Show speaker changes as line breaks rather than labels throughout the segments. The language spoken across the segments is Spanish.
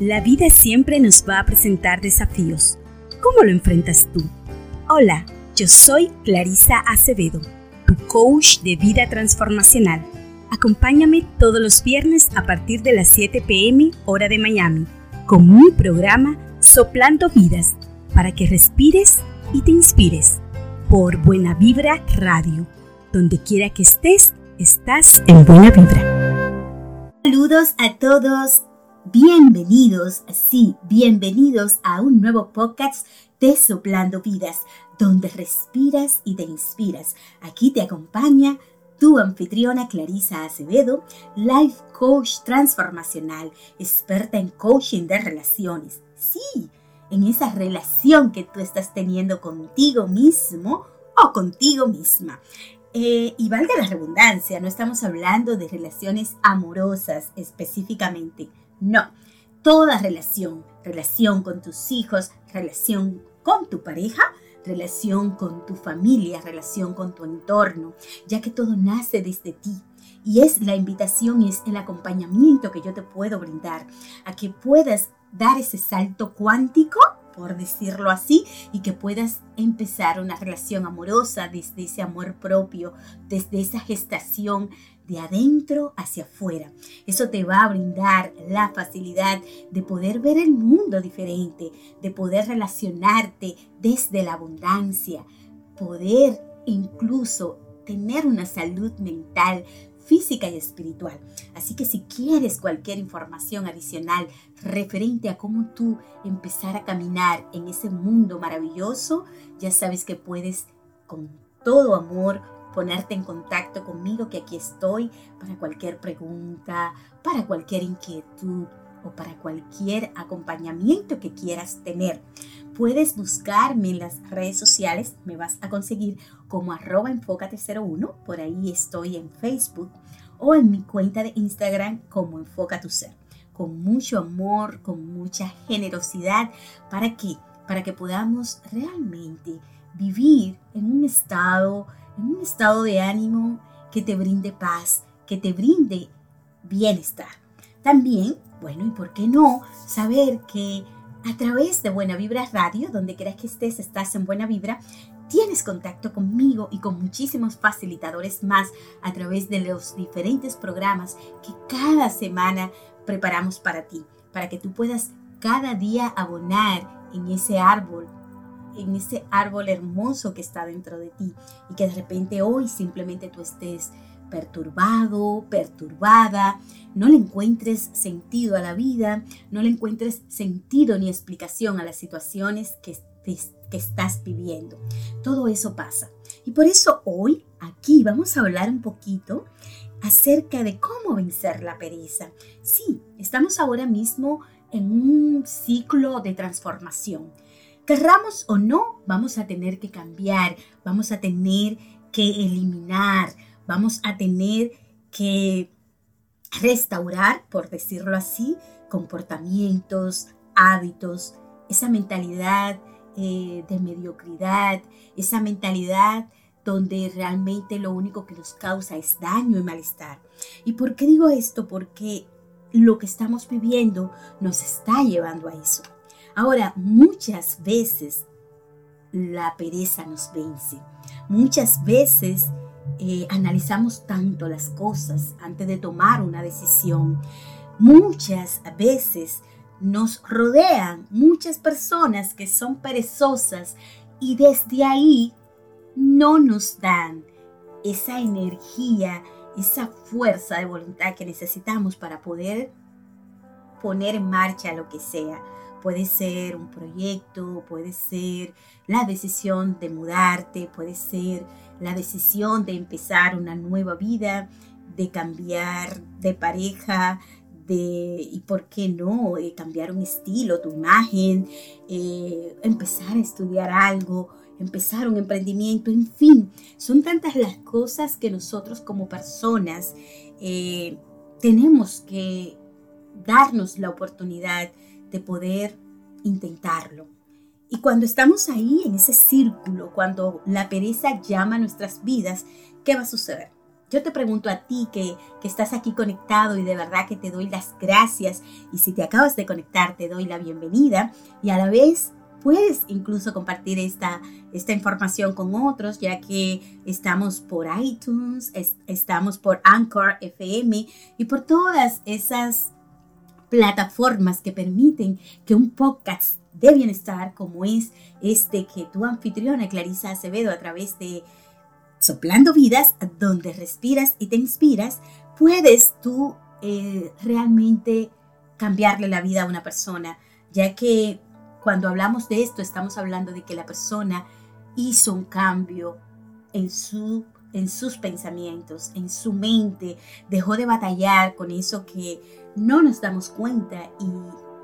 La vida siempre nos va a presentar desafíos. ¿Cómo lo enfrentas tú? Hola, yo soy Clarisa Acevedo, tu coach de vida transformacional. Acompáñame todos los viernes a partir de las 7 pm hora de Miami con mi programa Soplando Vidas para que respires y te inspires por Buena Vibra Radio. Donde quiera que estés, estás en Buena Vibra.
Saludos a todos Bienvenidos, sí, bienvenidos a un nuevo podcast de Soplando Vidas, donde respiras y te inspiras. Aquí te acompaña tu anfitriona Clarisa Acevedo, life coach transformacional, experta en coaching de relaciones. Sí, en esa relación que tú estás teniendo contigo mismo o contigo misma. Eh, y valga la redundancia, no estamos hablando de relaciones amorosas específicamente no, toda relación, relación con tus hijos, relación con tu pareja, relación con tu familia, relación con tu entorno, ya que todo nace desde ti. Y es la invitación, es el acompañamiento que yo te puedo brindar a que puedas dar ese salto cuántico, por decirlo así, y que puedas empezar una relación amorosa desde ese amor propio, desde esa gestación de adentro hacia afuera. Eso te va a brindar la facilidad de poder ver el mundo diferente, de poder relacionarte desde la abundancia, poder incluso tener una salud mental física y espiritual. Así que si quieres cualquier información adicional referente a cómo tú empezar a caminar en ese mundo maravilloso, ya sabes que puedes con todo amor ponerte en contacto conmigo, que aquí estoy para cualquier pregunta, para cualquier inquietud o para cualquier acompañamiento que quieras tener. Puedes buscarme en las redes sociales, me vas a conseguir como arroba enfócate01, por ahí estoy en Facebook o en mi cuenta de Instagram como enfoca tu ser, con mucho amor, con mucha generosidad, ¿para qué? Para que podamos realmente vivir en un estado un estado de ánimo que te brinde paz, que te brinde bienestar. También, bueno, y por qué no, saber que a través de Buena Vibra Radio, donde quieras que estés, estás en Buena Vibra, tienes contacto conmigo y con muchísimos facilitadores más a través de los diferentes programas que cada semana preparamos para ti, para que tú puedas cada día abonar en ese árbol en ese árbol hermoso que está dentro de ti y que de repente hoy simplemente tú estés perturbado, perturbada, no le encuentres sentido a la vida, no le encuentres sentido ni explicación a las situaciones que, que estás viviendo. Todo eso pasa. Y por eso hoy aquí vamos a hablar un poquito acerca de cómo vencer la pereza. Sí, estamos ahora mismo en un ciclo de transformación Querramos o no, vamos a tener que cambiar, vamos a tener que eliminar, vamos a tener que restaurar, por decirlo así, comportamientos, hábitos, esa mentalidad eh, de mediocridad, esa mentalidad donde realmente lo único que nos causa es daño y malestar. ¿Y por qué digo esto? Porque lo que estamos viviendo nos está llevando a eso. Ahora, muchas veces la pereza nos vence. Muchas veces eh, analizamos tanto las cosas antes de tomar una decisión. Muchas veces nos rodean muchas personas que son perezosas y desde ahí no nos dan esa energía, esa fuerza de voluntad que necesitamos para poder poner en marcha lo que sea. Puede ser un proyecto, puede ser la decisión de mudarte, puede ser la decisión de empezar una nueva vida, de cambiar de pareja, de, y por qué no, eh, cambiar un estilo, tu imagen, eh, empezar a estudiar algo, empezar un emprendimiento, en fin, son tantas las cosas que nosotros como personas eh, tenemos que darnos la oportunidad de poder intentarlo. Y cuando estamos ahí en ese círculo, cuando la pereza llama a nuestras vidas, ¿qué va a suceder? yo te pregunto a ti que, que, estás aquí conectado y de verdad que te doy las gracias y si te acabas de conectar te doy la bienvenida y a la vez puedes incluso compartir esta, esta información con otros ya que estamos por iTunes, estamos por Anchor FM y por todas esas plataformas que permiten que un podcast de bienestar como es este que tu anfitriona Clarisa Acevedo a través de Soplando Vidas, donde respiras y te inspiras, puedes tú eh, realmente cambiarle la vida a una persona, ya que cuando hablamos de esto estamos hablando de que la persona hizo un cambio en, su, en sus pensamientos, en su mente, dejó de batallar con eso que no nos damos cuenta y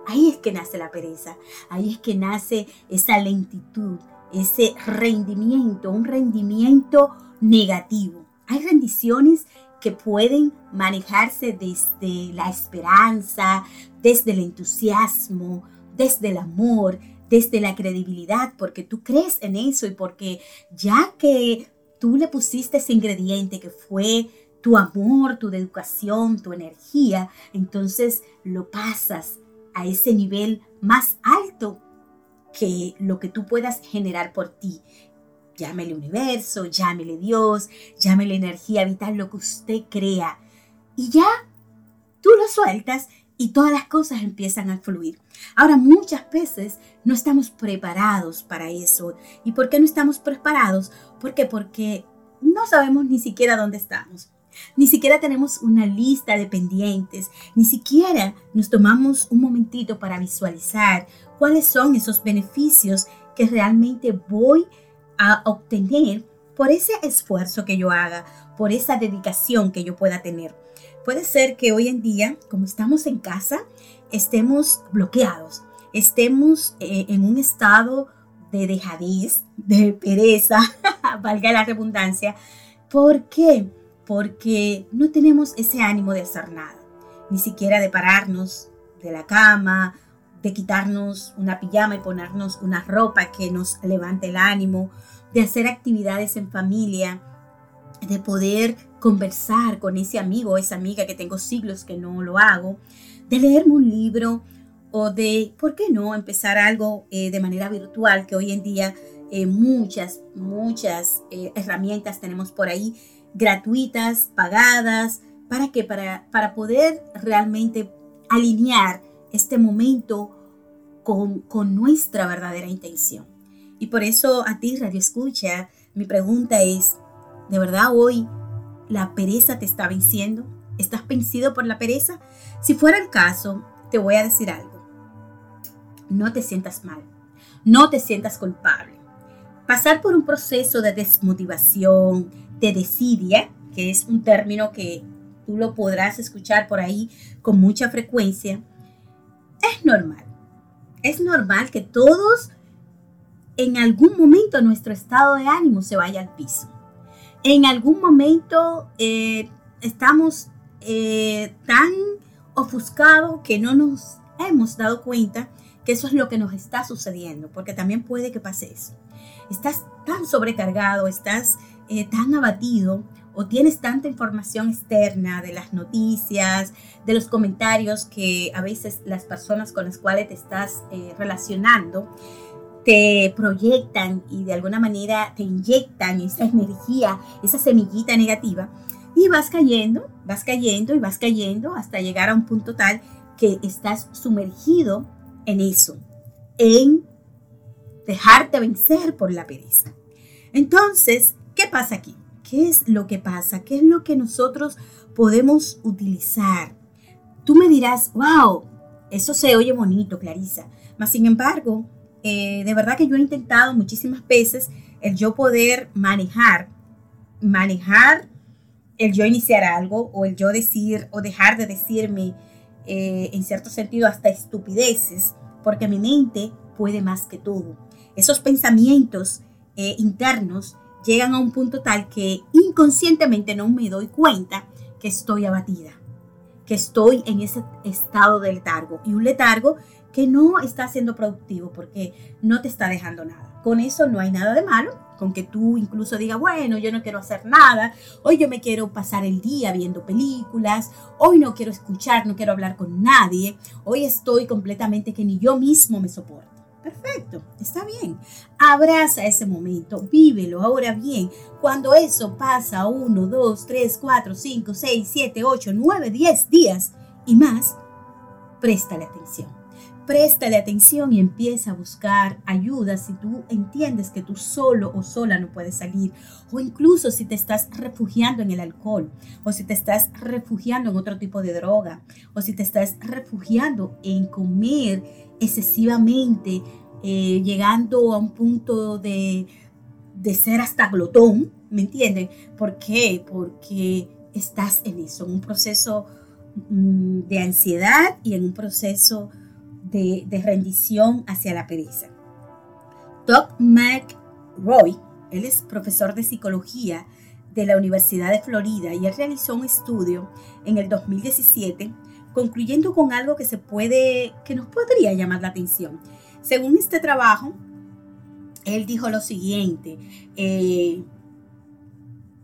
ahí es que nace la pereza, ahí es que nace esa lentitud, ese rendimiento, un rendimiento negativo. Hay rendiciones que pueden manejarse desde la esperanza, desde el entusiasmo, desde el amor, desde la credibilidad, porque tú crees en eso y porque ya que tú le pusiste ese ingrediente que fue tu amor, tu educación, tu energía, entonces lo pasas a ese nivel más alto que lo que tú puedas generar por ti. Llámele universo, llámele Dios, llámele energía vital, lo que usted crea. Y ya tú lo sueltas y todas las cosas empiezan a fluir. Ahora, muchas veces no estamos preparados para eso. ¿Y por qué no estamos preparados? ¿Por qué? Porque no sabemos ni siquiera dónde estamos. Ni siquiera tenemos una lista de pendientes, ni siquiera nos tomamos un momentito para visualizar cuáles son esos beneficios que realmente voy a obtener por ese esfuerzo que yo haga, por esa dedicación que yo pueda tener. Puede ser que hoy en día, como estamos en casa, estemos bloqueados, estemos eh, en un estado de dejadez, de pereza, valga la redundancia. ¿Por qué? Porque no tenemos ese ánimo de hacer nada, ni siquiera de pararnos de la cama, de quitarnos una pijama y ponernos una ropa que nos levante el ánimo, de hacer actividades en familia, de poder conversar con ese amigo o esa amiga que tengo siglos que no lo hago, de leerme un libro o de, ¿por qué no?, empezar algo eh, de manera virtual, que hoy en día eh, muchas, muchas eh, herramientas tenemos por ahí, gratuitas, pagadas, ¿para qué? Para, para poder realmente alinear este momento con, con nuestra verdadera intención. Y por eso a ti, Radio Escucha, mi pregunta es, ¿De verdad hoy la pereza te está venciendo? ¿Estás vencido por la pereza? Si fuera el caso, te voy a decir algo. No te sientas mal. No te sientas culpable. Pasar por un proceso de desmotivación, de desidia, que es un término que tú lo podrás escuchar por ahí con mucha frecuencia, es normal. Es normal que todos en algún momento nuestro estado de ánimo se vaya al piso en algún momento eh, estamos eh, tan ofuscados que no nos hemos dado cuenta que eso es lo que nos está sucediendo, porque también puede que pase eso. Estás tan sobrecargado, estás eh, tan abatido o tienes tanta información externa de las noticias, de los comentarios que a veces las personas con las cuales te estás relacionando, te proyectan y de alguna manera te inyectan esa energía, esa semillita negativa, y vas cayendo, vas cayendo y vas cayendo hasta llegar a un punto tal que estás sumergido en eso, en dejarte vencer por la pereza. Entonces, ¿qué pasa aquí? ¿Qué es lo que pasa? ¿Qué es lo que nosotros podemos utilizar? Tú me dirás, wow, eso se oye bonito, Clarisa. Mas, sin embargo, eh, de verdad que yo he intentado muchísimas veces el yo poder manejar, manejar el yo iniciar algo o el yo decir o dejar de decirme eh, en cierto sentido hasta estupideces, porque mi mente puede más que todo. Esos pensamientos eh, internos llegan a un punto tal que inconscientemente no me doy cuenta que estoy abatida, que estoy en ese estado de letargo. Y un letargo que no está siendo productivo porque no te está dejando nada. Con eso no hay nada de malo, con que tú incluso digas, bueno, yo no quiero hacer nada, hoy yo me quiero pasar el día viendo películas, hoy no quiero escuchar, no quiero hablar con nadie, hoy estoy completamente que ni yo mismo me soporto. Perfecto, está bien. Abraza ese momento, vívelo. Ahora bien, cuando eso pasa uno, dos, tres, cuatro, cinco, seis, siete, ocho, nueve, diez días y más, préstale atención préstale atención y empieza a buscar ayuda si tú entiendes que tú solo o sola no puedes salir, o incluso si te estás refugiando en el alcohol, o si te estás refugiando en otro tipo de droga, o si te estás refugiando en comer excesivamente, eh, llegando a un punto de, de ser hasta glotón, ¿me entienden? ¿Por qué? Porque estás en eso, en un proceso mm, de ansiedad y en un proceso de, rendición hacia la pereza. Doc McRoy, él es profesor de psicología de la Universidad de Florida y él realizó un estudio en el 2017 concluyendo con algo que se puede, que nos podría llamar la atención. Según este trabajo, él dijo lo siguiente, eh,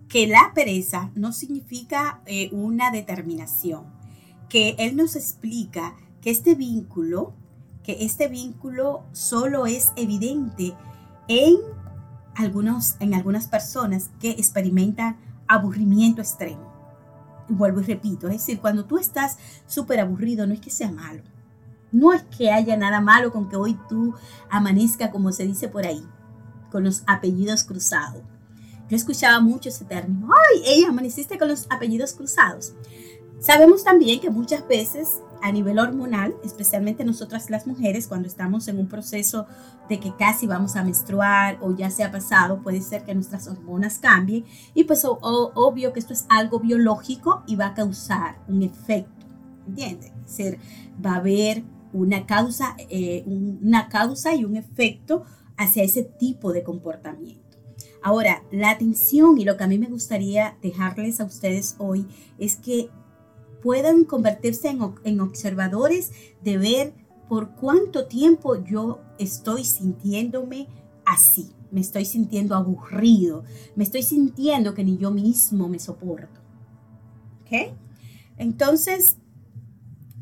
que la pereza no significa eh, una determinación, que él nos explica que este vínculo, que este vínculo solo es evidente en, algunos, en algunas personas que experimentan aburrimiento extremo. vuelvo y repito, es decir, cuando tú estás súper aburrido, no es que sea malo. No es que haya nada malo con que hoy tú amanezca, como se dice por ahí, con los apellidos cruzados. Yo escuchaba mucho ese término. ¡Ay, ella amaneciste con los apellidos cruzados! Sabemos también que muchas veces a nivel hormonal, especialmente nosotras las mujeres, cuando estamos en un proceso de que casi vamos a menstruar o ya se ha pasado, puede ser que nuestras hormonas cambien y pues obvio que esto es algo biológico y va a causar un efecto, ¿entiendes? Es decir, va a haber una causa, eh, una causa y un efecto hacia ese tipo de comportamiento. Ahora, la atención y lo que a mí me gustaría dejarles a ustedes hoy es que puedan convertirse en, observadores de ver por cuánto tiempo yo estoy sintiéndome así. Me estoy sintiendo aburrido. Me estoy sintiendo que ni yo mismo me soporto. ¿Ok? Entonces,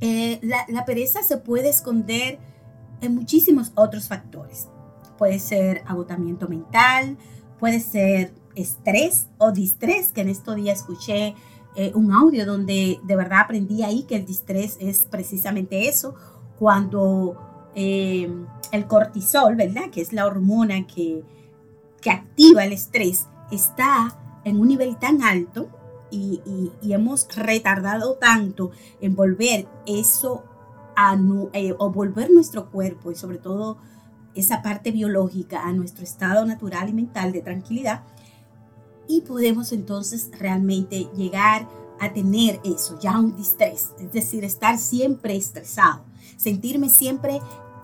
eh, la, pereza se puede esconder en muchísimos otros factores. Puede ser agotamiento mental, puede ser estrés o distrés, que en estos días escuché eh, un audio donde de verdad aprendí ahí que el distrés es precisamente eso, cuando eh, el cortisol, ¿verdad? Que es la hormona que, que activa el estrés, está en un nivel tan alto y, hemos retardado tanto en volver eso a, eh, o volver nuestro cuerpo y sobre todo esa parte biológica a nuestro estado natural y mental de tranquilidad, y podemos entonces realmente llegar a tener eso, ya un distrés, es decir, estar siempre estresado, sentirme siempre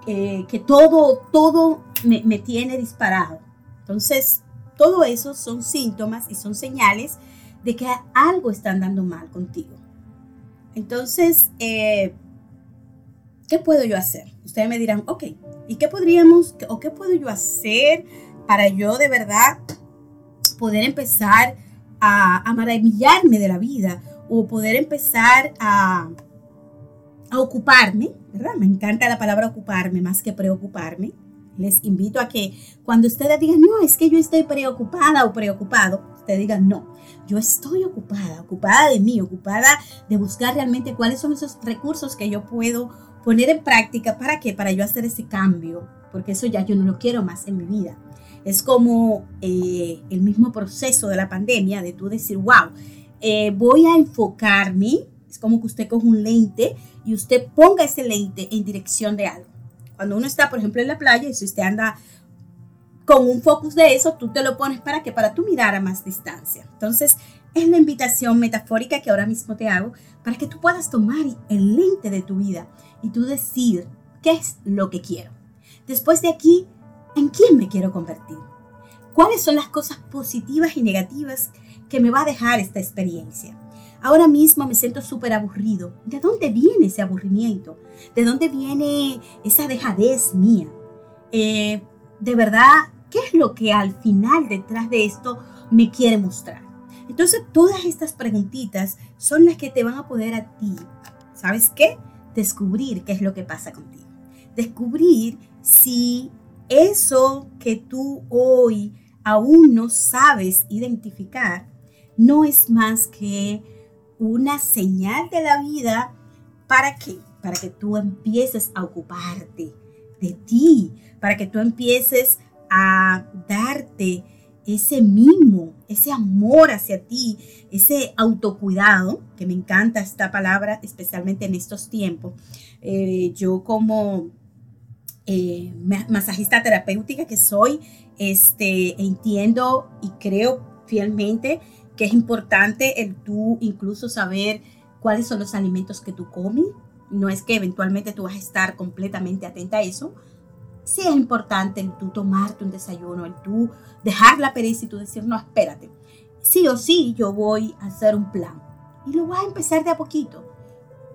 eh, que todo, todo me, me, tiene disparado. Entonces, todo eso son síntomas y son señales de que algo está andando mal contigo. Entonces, eh, ¿qué puedo yo hacer? Ustedes me dirán, ok, ¿y qué podríamos, o qué puedo yo hacer para yo de verdad poder empezar a, maravillarme de la vida o poder empezar a, a ocuparme, ¿verdad? Me encanta la palabra ocuparme más que preocuparme. Les invito a que cuando ustedes digan, no, es que yo estoy preocupada o preocupado, ustedes digan, no, yo estoy ocupada, ocupada de mí, ocupada de buscar realmente cuáles son esos recursos que yo puedo poner en práctica. ¿Para qué? Para yo hacer ese cambio, porque eso ya yo no lo quiero más en mi vida. Es como eh, el mismo proceso de la pandemia, de tú decir, wow, eh, voy a enfocarme, es como que usted coge un lente y usted ponga ese lente en dirección de algo. Cuando uno está, por ejemplo, en la playa y si usted anda con un focus de eso, tú te lo pones para que para tú mirar a más distancia. Entonces, es la invitación metafórica que ahora mismo te hago para que tú puedas tomar el lente de tu vida y tú decir qué es lo que quiero. Después de aquí, ¿En quién me quiero convertir? ¿Cuáles son las cosas positivas y negativas que me va a dejar esta experiencia? Ahora mismo me siento súper aburrido. ¿De dónde viene ese aburrimiento? ¿De dónde viene esa dejadez mía? Eh, de verdad, ¿Qué es lo que al final detrás de esto me quiere mostrar? Entonces, todas estas preguntitas son las que te van a poder a ti, ¿sabes qué? Descubrir qué es lo que pasa contigo. Descubrir si eso que tú hoy aún no sabes identificar no es más que una señal de la vida para qué? Para que tú empieces a ocuparte de ti, para que tú empieces a darte ese mimo, ese amor hacia ti, ese autocuidado, que me encanta esta palabra, especialmente en estos tiempos. Eh, yo como eh, masajista terapéutica que soy, este, entiendo y creo fielmente que es importante el tú incluso saber cuáles son los alimentos que tú comes. No es que eventualmente tú vas a estar completamente atenta a eso, sí es importante el tú tomarte un desayuno, el tú dejar la pereza y tú decir, no, espérate, sí o sí yo voy a hacer un plan. Y lo voy a empezar de a poquito.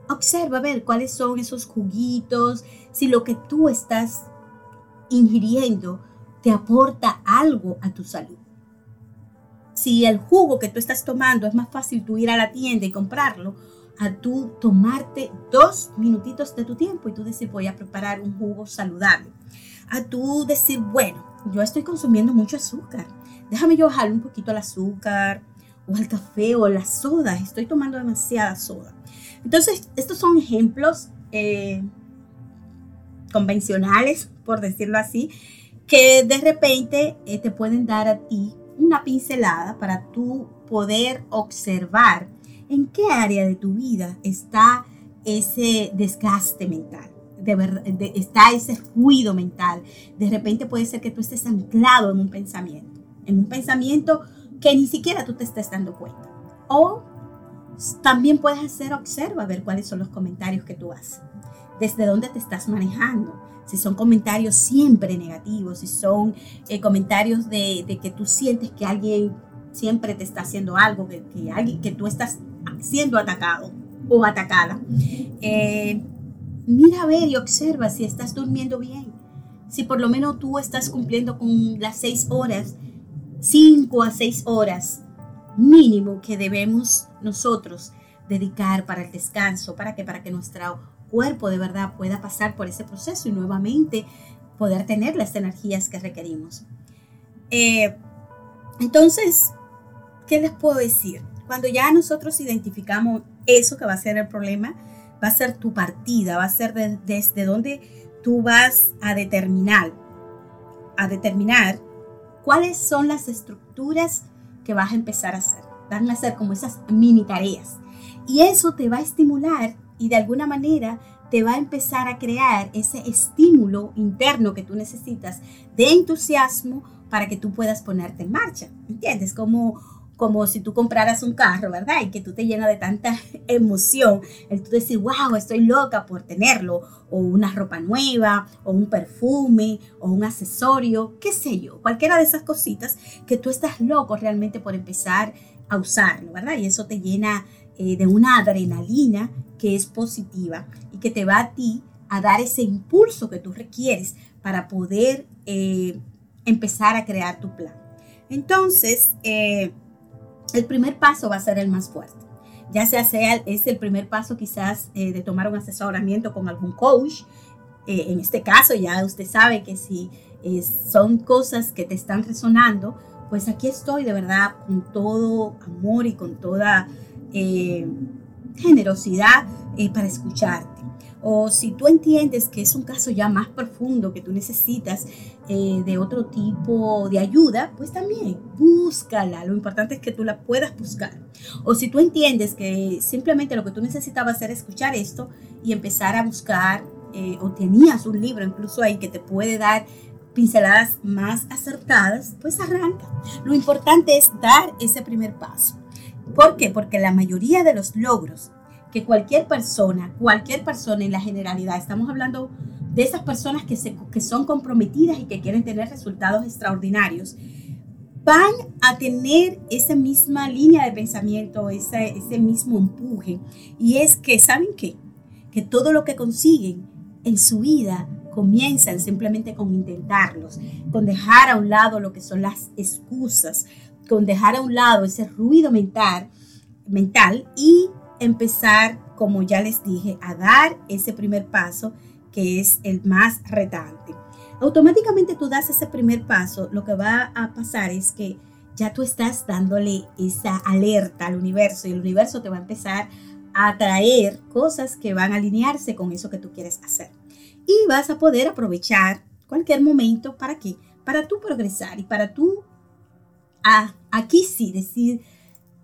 Observa a ver cuáles son esos juguitos, si lo que tú estás ingiriendo te aporta algo a tu salud. Si el jugo que tú estás tomando es más fácil tú ir a la tienda y comprarlo, a tú tomarte dos minutitos de tu tiempo y tú decir voy a preparar un jugo saludable. A tú decir, bueno, yo estoy consumiendo mucho azúcar. Déjame yo bajar un poquito el azúcar o el café o la soda. Estoy tomando demasiada soda. Entonces, estos son ejemplos eh, convencionales, por decirlo así, que de repente eh, te pueden dar a ti una pincelada para tú poder observar en qué área de tu vida está ese desgaste mental. De verdad, está ese ruido mental. De repente puede ser que tú estés anclado en un pensamiento, en un pensamiento que ni siquiera tú te estés dando cuenta. O también puedes hacer, observa, ver cuáles son los comentarios que tú haces, desde dónde te estás manejando, si son comentarios siempre negativos, si son eh, comentarios de, que tú sientes que alguien siempre te está haciendo algo, que, alguien, que tú estás siendo atacado o atacada. Eh, mira a ver y observa si estás durmiendo bien. Si por lo menos tú estás cumpliendo con las seis horas, cinco a seis horas mínimo que debemos nosotros dedicar para el descanso, para que para que nuestro cuerpo de verdad pueda pasar por ese proceso y nuevamente poder tener las energías que requerimos. Eh, entonces, ¿qué les puedo decir? Cuando ya nosotros identificamos eso que va a ser el problema, va a ser tu partida, va a ser desde donde tú vas a determinar, a determinar cuáles son las estructuras que vas a empezar a hacer. Van a ser como esas mini tareas. Y eso te va a estimular y de alguna manera te va a empezar a crear ese estímulo interno que tú necesitas de entusiasmo para que tú puedas ponerte en marcha. ¿Entiendes? Como como si tú compraras un carro, ¿verdad? Y que tú te llenas de tanta emoción, el tú decir, wow, estoy loca por tenerlo, o una ropa nueva, o un perfume, o un accesorio, qué sé yo, cualquiera de esas cositas que tú estás loco realmente por empezar a usarlo, ¿verdad? Y eso te llena eh, de una adrenalina que es positiva y que te va a ti a dar ese impulso que tú requieres para poder eh, empezar a crear tu plan. Entonces, eh, el primer paso va a ser el más fuerte. Ya sea, sea es el primer paso quizás eh, de tomar un asesoramiento con algún coach. Eh, en este caso ya usted sabe que si eh, son cosas que te están resonando, pues aquí estoy de verdad con todo amor y con toda generosidad para escucharte o si tú entiendes que es un caso ya más profundo, que tú necesitas eh, de otro tipo de ayuda, pues también búscala. Lo importante es que tú la puedas buscar. O si tú entiendes que simplemente lo que tú necesitabas era escuchar esto y empezar a buscar, eh, o tenías un libro incluso ahí que te puede dar pinceladas más acertadas, pues arranca. Lo importante es dar ese primer paso. ¿Por qué? Porque la mayoría de los logros que cualquier persona, cualquier persona en la generalidad, estamos hablando de esas personas que, se, que son comprometidas y que quieren tener resultados extraordinarios, van a tener esa misma línea de pensamiento, ese, ese mismo empuje. Y es que, ¿saben qué? Que todo lo que consiguen en su vida comienzan simplemente con intentarlos, con dejar a un lado lo que son las excusas, con dejar a un lado ese ruido mental, mental y empezar, como ya les dije, a dar ese primer paso que es el más retante. Automáticamente tú das ese primer paso, lo que va a pasar es que ya tú estás dándole esa alerta al universo y el universo te va a empezar a traer cosas que van a alinearse con eso que tú quieres hacer. Y vas a poder aprovechar cualquier momento para qué? Para tú progresar y para tú, a, aquí sí, decir,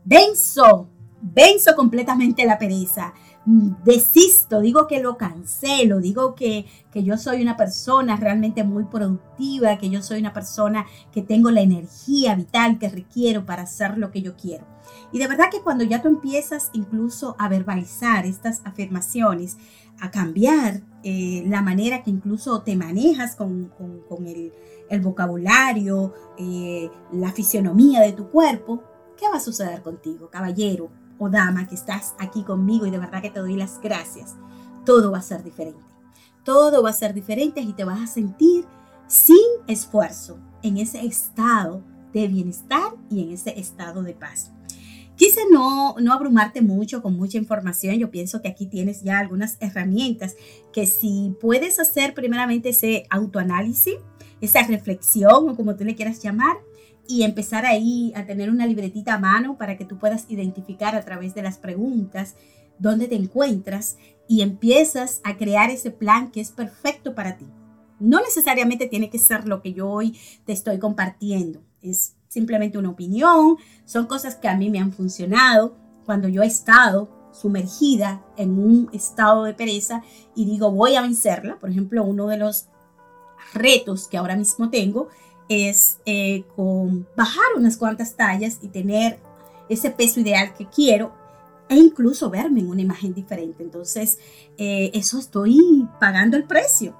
venzo, venzo completamente la pereza, desisto, digo que lo cancelo, digo que, que, yo soy una persona realmente muy productiva, que yo soy una persona que tengo la energía vital que requiero para hacer lo que yo quiero. Y de verdad que cuando ya tú empiezas incluso a verbalizar estas afirmaciones, a cambiar eh, la manera que incluso te manejas con, con, el, el, vocabulario, eh, la fisionomía de tu cuerpo, ¿qué va a suceder contigo, caballero? O dama que estás aquí conmigo y de verdad que te doy las gracias, todo va a ser diferente. Todo va a ser diferente y te vas a sentir sin esfuerzo en ese estado de bienestar y en ese estado de paz. Quise no, no abrumarte mucho con mucha información. Yo pienso que aquí tienes ya algunas herramientas que si puedes hacer primeramente ese autoanálisis, esa reflexión o como tú le quieras llamar, y empezar ahí a tener una libretita a mano para que tú puedas identificar a través de las preguntas dónde te encuentras y empiezas a crear ese plan que es perfecto para ti. No necesariamente tiene que ser lo que yo hoy te estoy compartiendo, es simplemente una opinión, son cosas que a mí me han funcionado cuando yo he estado sumergida en un estado de pereza y digo voy a vencerla. Por ejemplo, uno de los retos que ahora mismo tengo es eh, con bajar unas cuantas tallas y tener ese peso ideal que quiero e incluso verme en una imagen diferente. Entonces, eh, eso estoy pagando el precio.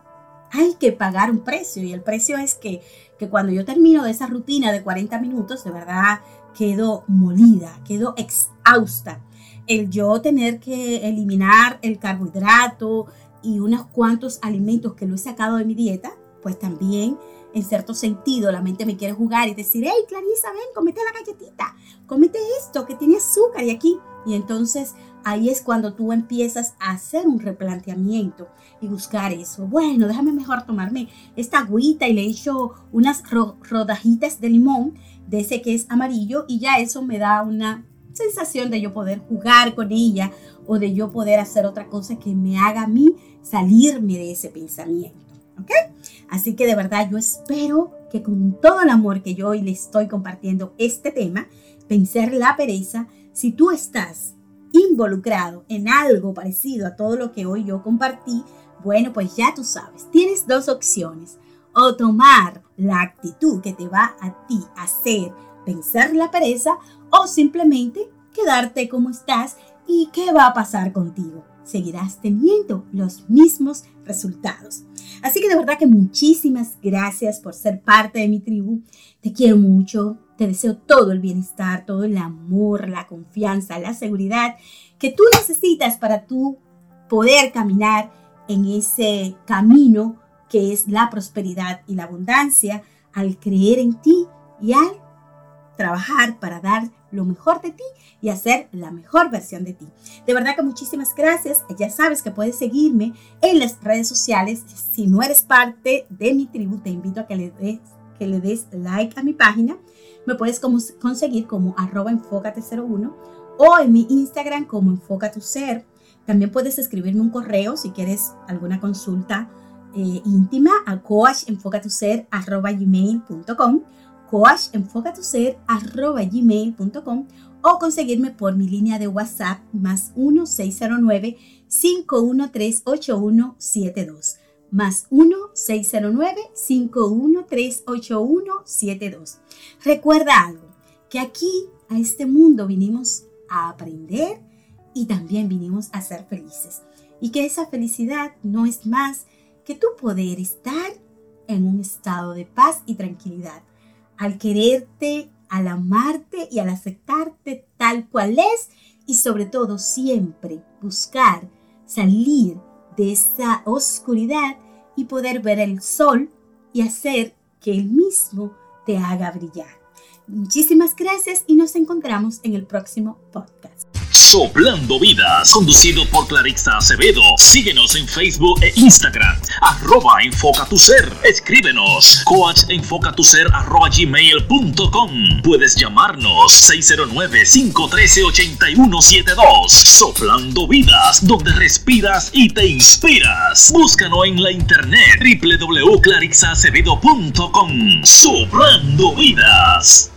Hay que pagar un precio y el precio es que, que cuando yo termino de esa rutina de 40 minutos, de verdad quedo molida, quedo exhausta. El yo tener que eliminar el carbohidrato y unos cuantos alimentos que lo he sacado de mi dieta, pues también en cierto sentido, la mente me quiere jugar y decir, hey, Clarisa, ven, comete la galletita, comete esto que tiene azúcar y aquí. Y entonces ahí es cuando tú empiezas a hacer un replanteamiento y buscar eso. Bueno, déjame mejor tomarme esta agüita y le echo unas rodajitas de limón, de ese que es amarillo, y ya eso me da una sensación de yo poder jugar con ella o de yo poder hacer otra cosa que me haga a mí salirme de ese pensamiento. ¿Ok? Así que de verdad yo espero que con todo el amor que yo hoy le estoy compartiendo este tema, vencer la pereza, si tú estás involucrado en algo parecido a todo lo que hoy yo compartí, bueno, pues ya tú sabes, tienes dos opciones. O tomar la actitud que te va a ti hacer vencer la pereza o simplemente quedarte como estás y qué va a pasar contigo. Seguirás teniendo los mismos resultados. Así que de verdad que muchísimas gracias por ser parte de mi tribu. Te quiero mucho, te deseo todo el bienestar, todo el amor, la confianza, la seguridad que tú necesitas para tú poder caminar en ese camino que es la prosperidad y la abundancia al creer en ti y al trabajar para dar lo mejor de ti y hacer la mejor versión de ti. De verdad que muchísimas gracias. Ya sabes que puedes seguirme en las redes sociales. Si no eres parte de mi tribu, te invito a que le des, que le des like a mi página. Me puedes conseguir como arroba enfócate01 o en mi Instagram como enfoca tu ser. También puedes escribirme un correo si quieres alguna consulta eh, íntima a coachenfocatuser.gmail.com coachenfocatuser.gmail.com o conseguirme por mi línea de WhatsApp más 1-609-513-8172. Más 1-609-513-8172. Recuerda algo, que aquí a este mundo vinimos a aprender y también vinimos a ser felices. Y que esa felicidad no es más que tu poder estar en un estado de paz y tranquilidad al quererte, al amarte y al aceptarte tal cual es y sobre todo siempre buscar salir de esa oscuridad y poder ver el sol y hacer que el mismo te haga brillar. Muchísimas gracias y nos encontramos en el próximo podcast.
Soplando Vidas, conducido por Clarissa Acevedo. Síguenos en Facebook e Instagram, arroba enfoca tu ser. Escríbenos, coachenfocatuser arroba gmail.com. Puedes llamarnos 609-513-8172. Soplando Vidas, donde respiras y te inspiras. Búscanos en la internet www.clarixacevedo.com. Soplando Vidas.